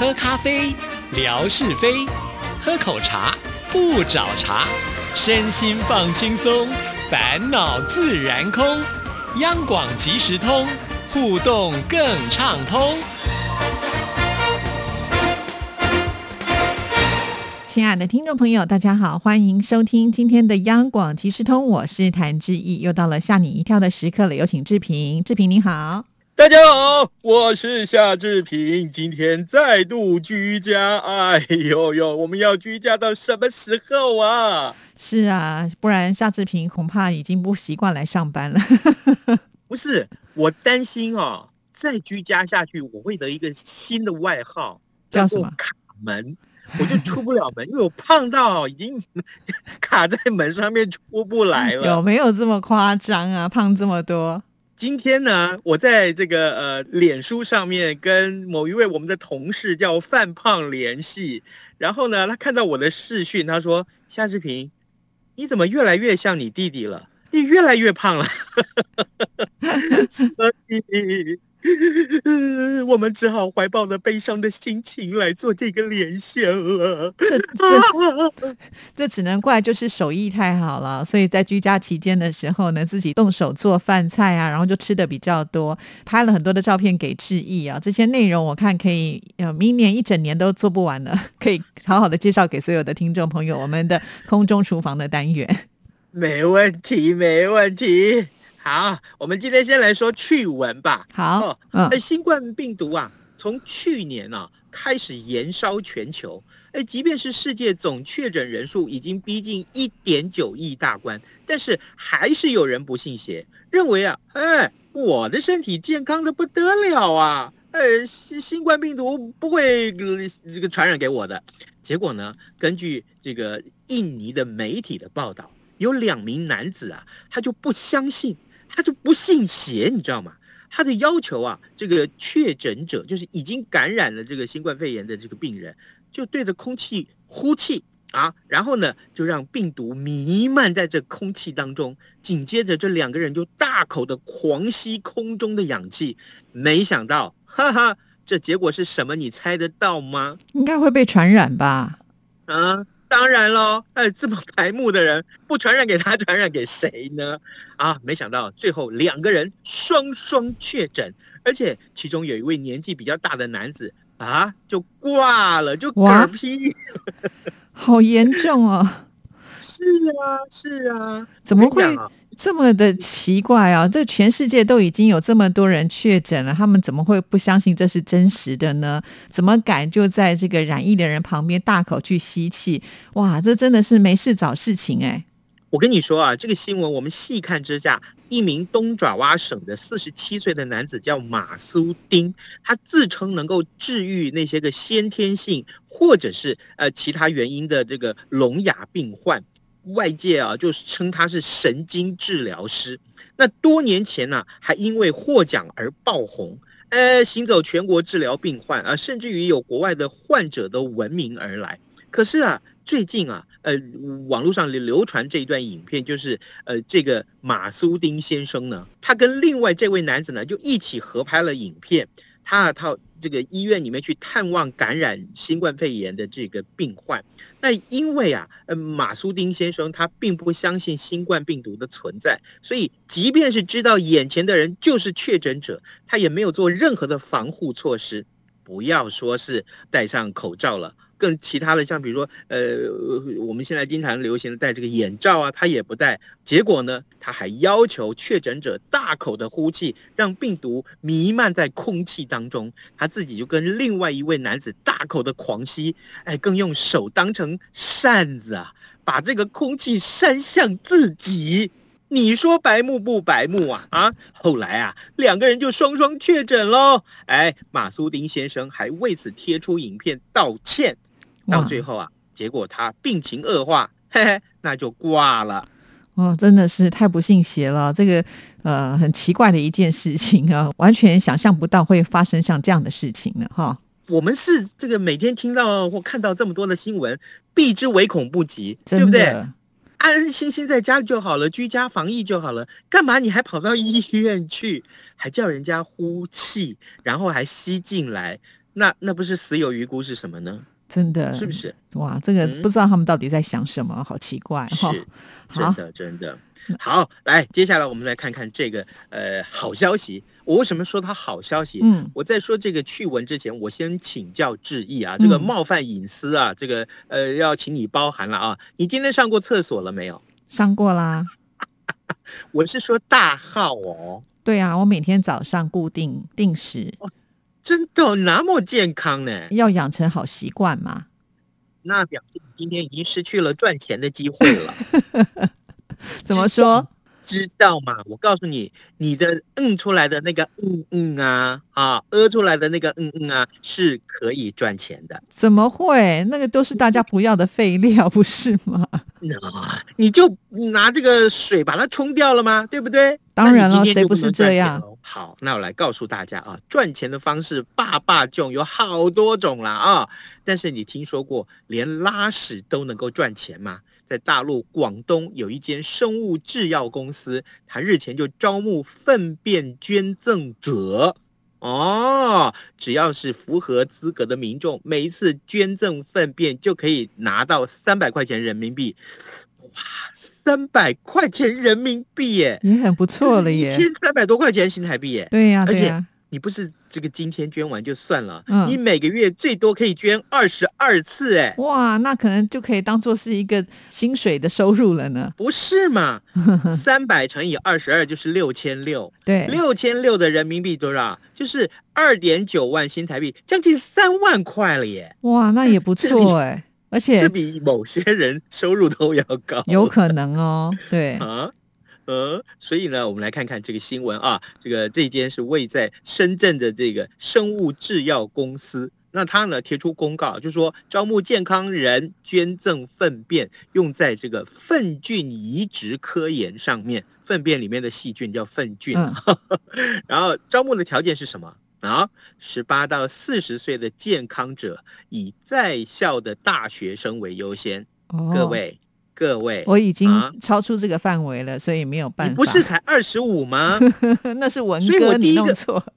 喝咖啡，聊是非；喝口茶，不找茬。身心放轻松，烦恼自然空。央广即时通，互动更畅通。亲爱的听众朋友，大家好，欢迎收听今天的央广即时通，我是谭志毅，又到了吓你一跳的时刻了，有请志平，志平你好。大家好，我是夏志平，今天再度居家。哎呦呦，我们要居家到什么时候啊？是啊，不然夏志平恐怕已经不习惯来上班了。不是，我担心哦，再居家下去，我会得一个新的外号，叫什么？卡门，我就出不了门，因为我胖到已经 卡在门上面出不来了。有没有这么夸张啊？胖这么多？今天呢，我在这个呃脸书上面跟某一位我们的同事叫范胖联系，然后呢，他看到我的视讯，他说：“夏志平，你怎么越来越像你弟弟了？你越来越胖了。” 我们只好怀抱了悲伤的心情来做这个连线了。这 这只能怪就是手艺太好了，所以在居家期间的时候呢，自己动手做饭菜啊，然后就吃的比较多，拍了很多的照片给志毅啊。这些内容我看可以，呃，明年一整年都做不完了，可以好好的介绍给所有的听众朋友。我们的空中厨房的单元，没问题，没问题。好，我们今天先来说趣闻吧。好，嗯，新冠病毒啊，从去年呢开始延烧全球。哎，即便是世界总确诊人数已经逼近一点九亿大关，但是还是有人不信邪，认为啊，哎，我的身体健康的不得了啊，呃，新新冠病毒不会这个传染给我的。结果呢，根据这个印尼的媒体的报道，有两名男子啊，他就不相信。他就不信邪，你知道吗？他的要求啊，这个确诊者就是已经感染了这个新冠肺炎的这个病人，就对着空气呼气啊，然后呢，就让病毒弥漫在这空气当中。紧接着，这两个人就大口的狂吸空中的氧气。没想到，哈哈，这结果是什么？你猜得到吗？应该会被传染吧？啊？当然喽，呃，这么白目的人，不传染给他，传染给谁呢？啊，没想到最后两个人双双确诊，而且其中有一位年纪比较大的男子啊，就挂了，就嗝屁，好严重哦！是啊，是啊，怎么会？这么的奇怪啊！这全世界都已经有这么多人确诊了，他们怎么会不相信这是真实的呢？怎么敢就在这个染疫的人旁边大口去吸气？哇，这真的是没事找事情哎！我跟你说啊，这个新闻我们细看之下，一名东爪哇省的四十七岁的男子叫马苏丁，他自称能够治愈那些个先天性或者是呃其他原因的这个聋哑病患。外界啊，就称他是神经治疗师。那多年前呢，还因为获奖而爆红，呃，行走全国治疗病患啊，甚至于有国外的患者都闻名而来。可是啊，最近啊，呃，网络上流传这一段影片，就是呃，这个马苏丁先生呢，他跟另外这位男子呢，就一起合拍了影片。他到这个医院里面去探望感染新冠肺炎的这个病患，那因为啊，呃，马苏丁先生他并不相信新冠病毒的存在，所以即便是知道眼前的人就是确诊者，他也没有做任何的防护措施，不要说是戴上口罩了。更其他的，像比如说，呃，我们现在经常流行的戴这个眼罩啊，他也不戴。结果呢，他还要求确诊者大口的呼气，让病毒弥漫在空气当中。他自己就跟另外一位男子大口的狂吸，哎，更用手当成扇子啊，把这个空气扇向自己。你说白目不白目啊？啊！后来啊，两个人就双双确诊喽。哎，马苏丁先生还为此贴出影片道歉。到最后啊，结果他病情恶化，嘿嘿，那就挂了。哦，真的是太不信邪了，这个呃很奇怪的一件事情啊，完全想象不到会发生像这样的事情呢。哈，我们是这个每天听到或看到这么多的新闻，避之唯恐不及，对不对？安安心心在家里就好了，居家防疫就好了，干嘛你还跑到医院去，还叫人家呼气，然后还吸进来？那那不是死有余辜是什么呢？真的是不是？哇，这个嗯不知道他们到底在想什么，好奇怪哈。是，真的真的。好，来，接下来我们来看看这个呃好消息。我为什么说它好消息？嗯，我在说这个趣闻之前，我先请教致意啊，这个嗯冒犯隐私啊，这个呃要请你包涵了啊。你今天上过厕所了没有？上过啦。我是说大号哦，对啊，我每天早上固定定时，真的那么健康呢？要养成好习惯嘛。那表示你今天已经失去了赚钱的机会了。怎么说？知道吗？我告诉你，你的嗯出来的那个嗯嗯啊啊，呃出来的那个嗯嗯啊，是可以赚钱的。怎么会？那个都是大家不要的废料，不是吗？那你就拿这个水把它冲掉了吗？对不对？当然了谁不是这样喽？好，那我来告诉大家啊，赚钱的方式爸爸种有好多种啦啊！但是你听说过连拉屎都能够赚钱吗？在大陆广东有一间生物制药公司，它日前就招募粪便捐赠者。哦，只要是符合资格的民众，每一次捐赠粪便就可以拿到三百块钱人民币。哇，三百块钱人民币耶，也很不错了耶一耶。千三百多块钱新台币耶。对呀、而且、你不是这个今天捐完就算了，嗯你每个月最多可以捐二十二次，哎，哇，那可能就可以当做是一个薪水的收入了呢。不是嘛？三百乘以二十二就是六千六，对，六千六的人民币多少？就是二点九万新台币，将近三万块了耶！哇，那也不 错哎，而这且比某些人 收入都要高，有可能哦。对，啊。呃，所以呢，我们来看看这个新闻啊，这个这间是位在深圳的这个生物制药公司，那他呢贴出公告，就说招募健康人捐赠粪便，用在这个粪菌移植科研上面，粪便里面的细菌叫粪菌，嗯，然后招募的条件是什么？啊，十八到四十岁的健康者，以在校的大学生为优先。哦，各，位，各位，我已经啊超出这个范围了，所以没有办法。你不是才二十五吗？那是文所以我哥，你第一个弄错了。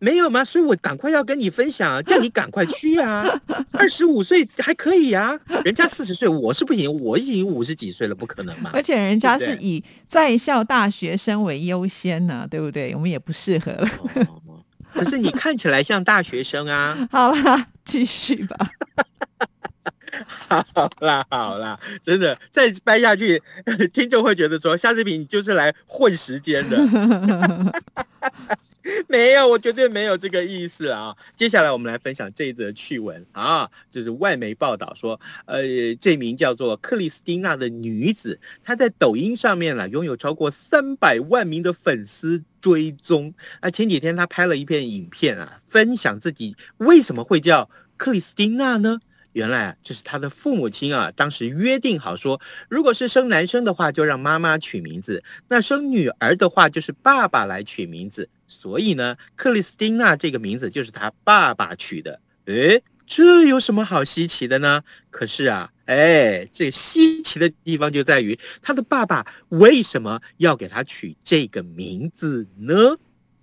没有吗？所以我赶快要跟你分享啊，叫你赶快去啊！二十五岁还可以啊，人家四十岁，我是不行，我已经五十几岁了，不可能嘛。而且人家是以在校大学生为优先呢、对不对？我们也不适合了。哦，可是你看起来像大学生啊！好啦，继续吧。好啦好啦，真的再掰下去，听众会觉得说夏志平你就是来混时间的。没有，我绝对没有这个意思啊！接下来我们来分享这一则趣闻啊，就是外媒报道说，呃，这名叫做克里斯汀娜的女子，她在抖音上面呢拥有超过三百万名的粉丝追踪。啊，前几天她拍了一片影片啊，分享自己为什么会叫克里斯汀娜呢？原来啊，这是他的父母亲啊，当时约定好说，如果是生男生的话，就让妈妈取名字；那生女儿的话，就是爸爸来取名字。所以呢，克里斯汀娜这个名字就是他爸爸取的。诶，这有什么好稀奇的呢？可是啊，哎，这稀奇的地方就在于他的爸爸为什么要给他取这个名字呢？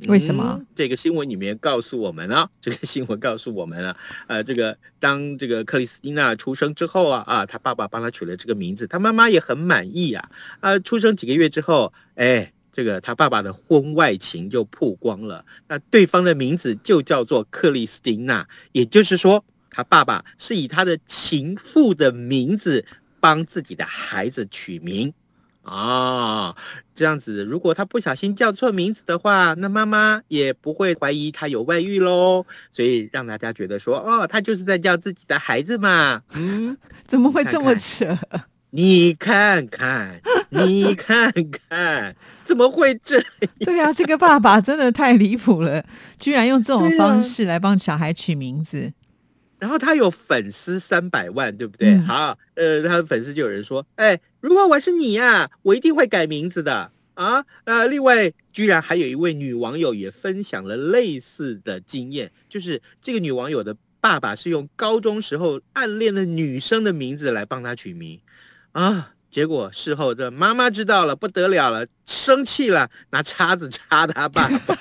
为什么这个新闻里面告诉我们啊，这个新闻告诉我们啊，呃，这个当这个克里斯汀娜出生之后啊，啊，他爸爸帮他取了这个名字，他妈妈也很满意啊。啊，出生几个月之后，哎，这个他爸爸的婚外情就曝光了，那对方的名字就叫做克里斯汀娜，也就是说，他爸爸是以他的情妇的名字帮自己的孩子取名。啊，这样子，如果他不小心叫错名字的话，那妈妈也不会怀疑他有外遇喽。所以让大家觉得说，哦，他就是在叫自己的孩子嘛。嗯，怎么会这么看扯？你看看，你看看，怎么会这？对啊，这个爸爸真的太离谱了，居然用这种方式来帮小孩取名字。然后他有粉丝三百万，对不对？嗯好，呃，他的粉丝就有人说，哎，如果我是你呀、我一定会改名字的啊。呃，另外，居然还有一位女网友也分享了类似的经验，就是这个女网友的爸爸是用高中时候暗恋的女生的名字来帮她取名啊。结果事后这妈妈知道了不得了了，生气了，拿叉子插他爸爸。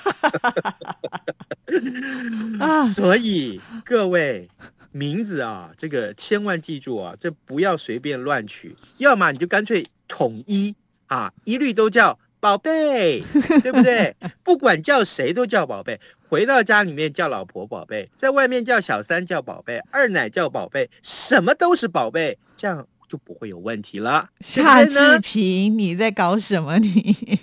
啊，所以各位名字啊，这个千万记住啊，这不要随便乱取，要么你就干脆统一啊，一律都叫宝贝，对不对？不管叫谁都叫宝贝。回到家里面叫老婆宝贝，在外面叫小三叫宝贝，二奶叫宝贝，什么都是宝贝，这样就不会有问题了。夏志平，你在搞什么？你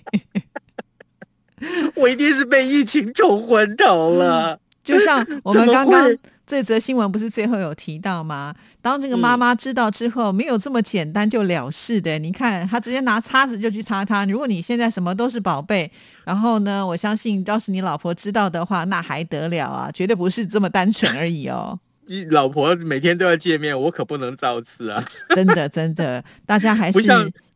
我一定是被疫情冲昏头了。就像我们 刚刚这则新闻不是最后有提到吗？当这个妈妈知道之后，没有这么简单就了事的。你看，她直接拿叉子就去擦他。如果你现在什么都是宝贝，然后呢，我相信要是你老婆知道的话，那还得了啊？绝对不是这么单纯而已哦。你老婆每天都要见面，我可不能造次啊！真的，真的，大家还是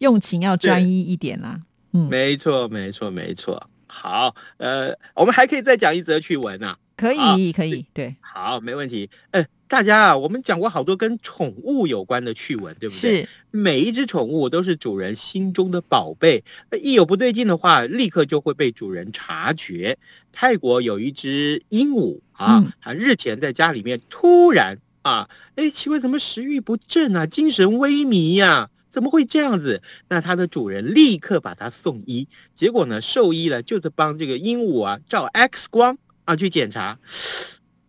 用情要专一一点啦。嗯，没错，没错，没错。好，呃，我们还可以再讲一则趣闻啊。可以，可以，对，好，没问题。呃，大家啊，我们讲过好多跟宠物有关的趣闻，对不对？是，每一只宠物都是主人心中的宝贝，一有不对劲的话，立刻就会被主人察觉。泰国有一只鹦鹉啊，它日前在家里面突然啊，哎，奇怪，怎么食欲不振啊，精神萎靡呀？怎么会这样子？那它的主人立刻把它送医，结果呢，兽医呢就是帮这个鹦鹉啊照 X 光。啊，去检查，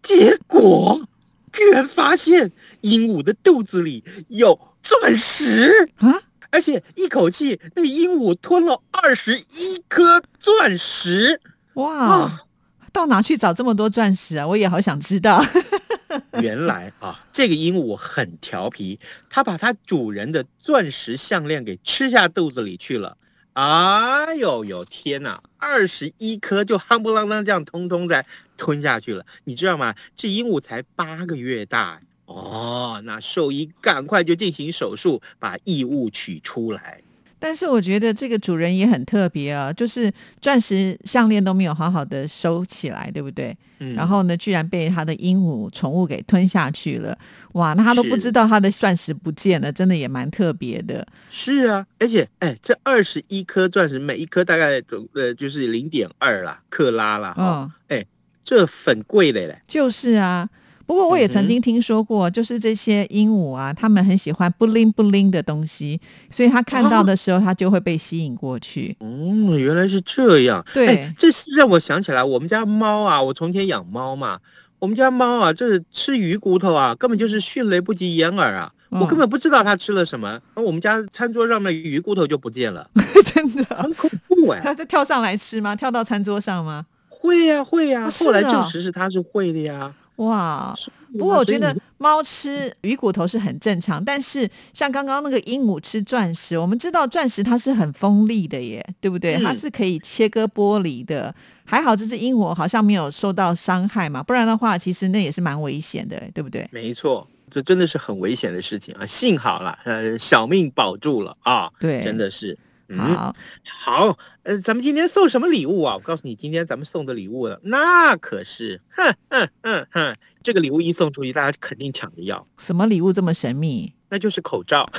结果居然发现鹦鹉的肚子里有钻石啊！而且一口气，那个鹦鹉吞了二十一颗钻石。哇，到哪去找这么多钻石啊？我也好想知道。原来啊，这个鹦鹉很调皮，它把它主人的钻石项链给吃下肚子里去了。哎呦呦天哪！二十一颗就夯不啷当这样通通在吞下去了，你知道吗？这鹦鹉才八个月大哦。那兽医赶快就进行手术，把异物取出来。但是我觉得这个主人也很特别啊，就是钻石项链都没有好好的收起来，对不对？嗯。然后呢，居然被他的鹦鹉宠物给吞下去了。哇，那他都不知道他的钻石不见了，真的也蛮特别的。是啊，而且哎，这二十一颗钻石，每一颗大概总呃就是零点二啦克拉啦。哦。哎，这很贵的嘞。就是啊。不过我也曾经听说过，就是这些鹦鹉啊，他们很喜欢不灵不灵的东西，所以他看到的时候，他就会被吸引过去。嗯，原来是这样。对，这是让我想起来，我们家猫啊，我从前养猫嘛，我们家猫啊，这吃鱼骨头啊，根本就是迅雷不及掩耳啊，我根本不知道它吃了什么，那我们家餐桌上面鱼骨头就不见了，真的很恐怖哎。它跳上来吃吗？跳到餐桌上吗？会呀，会呀，后来证实是它是会的呀。哇，不过我觉得 猫吃鱼骨头是很正常，但是像刚刚那个鹦鹉吃钻石，我们知道钻石它是很锋利的耶，对不对？它是可以切割玻璃的。还好这只鹦鹉好像没有受到伤害嘛，不然的话，其实那也是蛮危险的，对不对？没错，这真的是很危险的事情啊！幸好了，呃，小命保住了啊！对，真的是。好好，呃，咱们今天送什么礼物啊？我告诉你，今天咱们送的礼物，那可是，哼哼哼哼，这个礼物一送出去，大家肯定抢着要。什么礼物这么神秘？那就是口罩。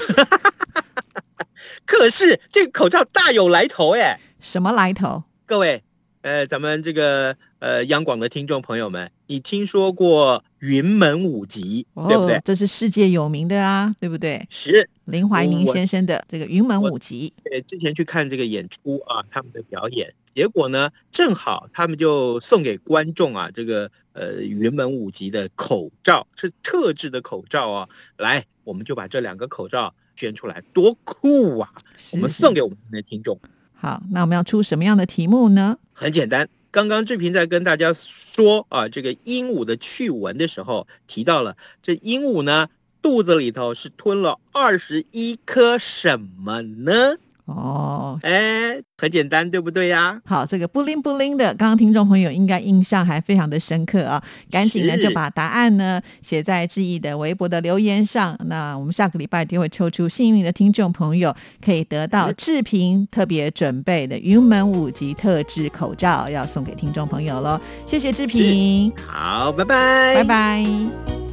可是这个口罩大有来头哎！什么来头？各位。呃，咱们这个呃央广的听众朋友们，你听说过云门舞集对不对？这是世界有名的啊，对不对？是林怀民先生的这个云门舞集。对，之前去看这个演出啊，他们的表演，结果呢，正好他们就送给观众啊，这个呃云门舞集的口罩，是特制的口罩啊。来，我们就把这两个口罩捐出来，多酷啊！我们送给我们的听众。好，那我们要出什么样的题目呢？很简单，刚刚志平在跟大家说啊，这个鹦鹉的趣闻的时候提到了，这鹦鹉呢肚子里头是吞了二十一颗什么呢？哦，哎，很简单，对不对呀？好，这个布灵布灵的，刚刚听众朋友应该印象还非常的深刻啊，赶紧呢就把答案呢写在志毅的微博的留言上。那我们下个礼拜就会抽出幸运的听众朋友，可以得到志平特别准备的云门五级特制口罩，要送给听众朋友喽。谢谢志平，好，拜拜，拜拜。